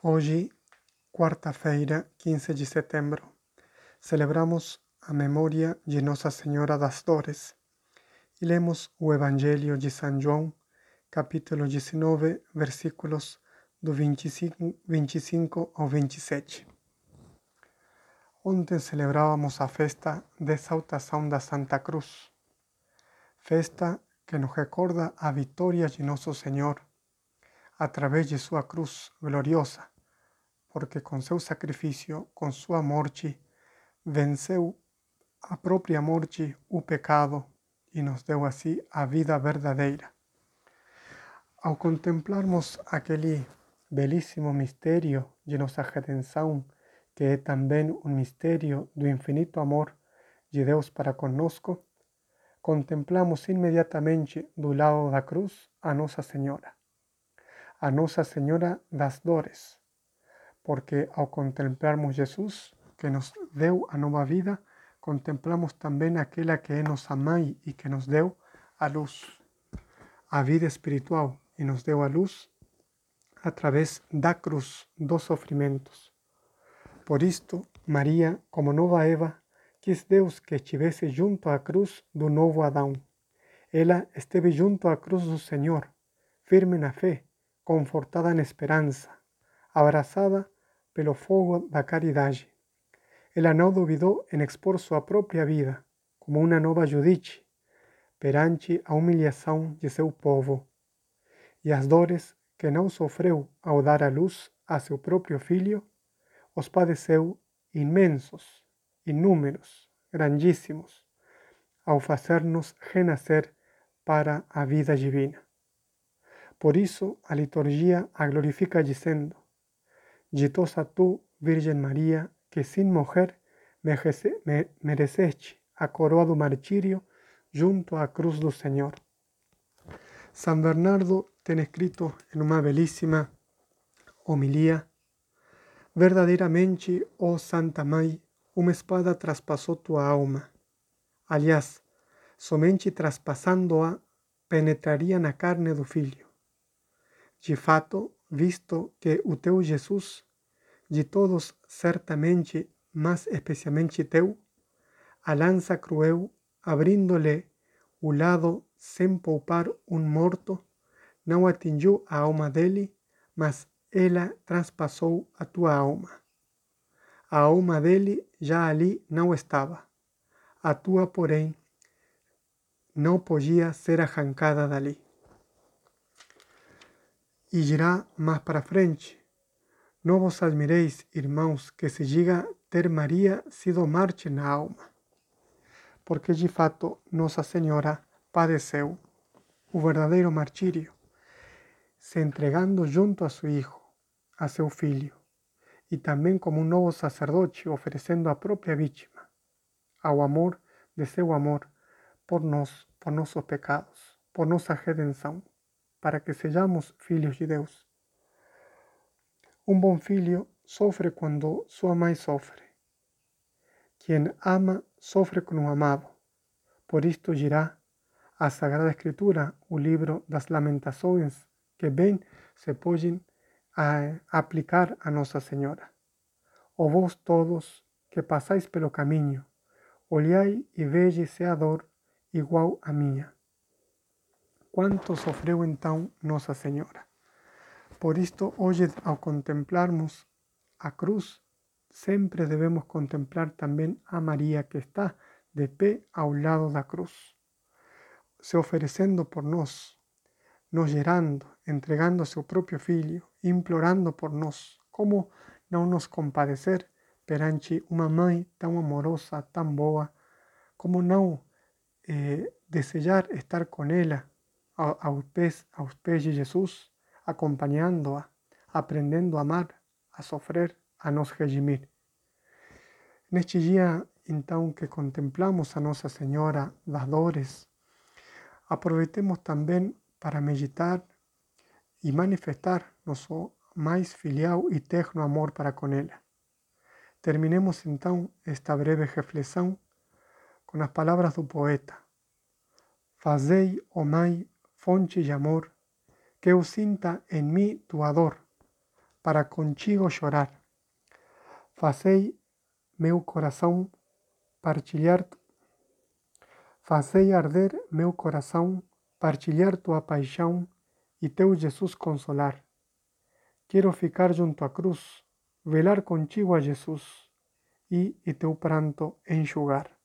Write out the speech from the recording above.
Hoje, quarta-feira, 15 de setembro, celebramos a memória de Nossa Senhora das Dores e lemos o Evangelho de São João, capítulo 19, versículos do 25, 25 ao 27. Ontem celebrávamos a festa de exaltação da Santa Cruz, festa que nos recorda a vitória de Nosso Senhor a través de sua cruz gloriosa, porque com seu sacrifício, com sua morte, venceu a própria morte, o pecado, e nos deu assim a vida verdadeira. Ao contemplarmos aquele belíssimo mistério de nossa redenção, que é também um mistério do infinito amor de Deus para conosco, contemplamos imediatamente do lado da cruz a Nossa Senhora a Nossa Senhora das Dores, porque ao contemplarmos Jesus, que nos deu a nova vida, contemplamos também aquela que é nossa mãe e que nos deu a luz, a vida espiritual, e nos deu a luz através da cruz dos sofrimentos. Por isto, Maria, como nova Eva, quis Deus que estivesse junto à cruz do novo Adão. Ela esteve junto à cruz do Senhor, firme na fé, confortada en esperanza, abrazada pelo fogo da caridade. Ela não duvidou em expor sua própria vida, como uma nova Judice, perante a humilhação de seu povo, e as dores que não sofreu ao dar a luz a seu próprio filho, os padeceu imensos, inúmeros, grandíssimos, ao fazer-nos para a vida divina. Por isso a liturgia a glorifica dizendo: Ditosa tu, Virgem Maria, que sem morrer mereceste a coroa do martírio junto à cruz do Senhor. São Bernardo tem escrito em uma belíssima homilia: Verdadeiramente, oh Santa Mãe, uma espada traspassou tua alma. Aliás, somente traspassando-a penetraria na carne do filho. De fato, visto que o teu Jesus, de todos certamente, mas especialmente teu, a lança cruel, abrindo-lhe o lado sem poupar um morto, não atingiu a alma dele, mas ela transpassou a tua alma. A alma dele já ali não estava. A tua, porém, não podia ser arrancada dali. E dirá mais para frente: Não vos admireis, irmãos, que se diga ter Maria sido Marte na alma, porque de fato Nossa Senhora padeceu o verdadeiro martírio, se entregando junto a seu Hijo, a seu Filho, e também como um novo sacerdote, oferecendo a própria vítima, ao amor de seu amor por nós, por nossos pecados, por nossa redenção para que sejamos filhos de Deus. Um bom filho sofre quando sua mãe sofre. Quem ama sofre com o amado. Por isto dirá a Sagrada Escritura, o livro das Lamentações, que bem se podem aplicar a Nossa Senhora. Ou vós todos que passais pelo caminho, olhai e veja se a dor igual a minha quanto sofreu então Nossa Senhora. Por isto, hoje, ao contemplarmos a cruz, sempre devemos contemplar também a Maria que está de pé ao lado da cruz, se oferecendo por nós, nos gerando, entregando seu próprio Filho, implorando por nós. Como não nos compadecer perante uma mãe tão amorosa, tão boa? Como não eh, desejar estar com ela aos pés de Jesus, acompanhando-a, aprendendo a amar, a sofrer, a nos redimir. Neste dia, então, que contemplamos a Nossa Senhora das Dores, aproveitemos também para meditar e manifestar nosso mais filial e terno amor para com ela. Terminemos então esta breve reflexão com as palavras do poeta. Fazei, ó oh Mãe, fonte de amor, que eu sinta em mim tua dor, para contigo chorar. Fazei meu coração partilhar, fazei arder meu coração, partilhar tua paixão e teu Jesus consolar. Quero ficar junto à cruz, velar contigo a Jesus e, e teu pranto enxugar.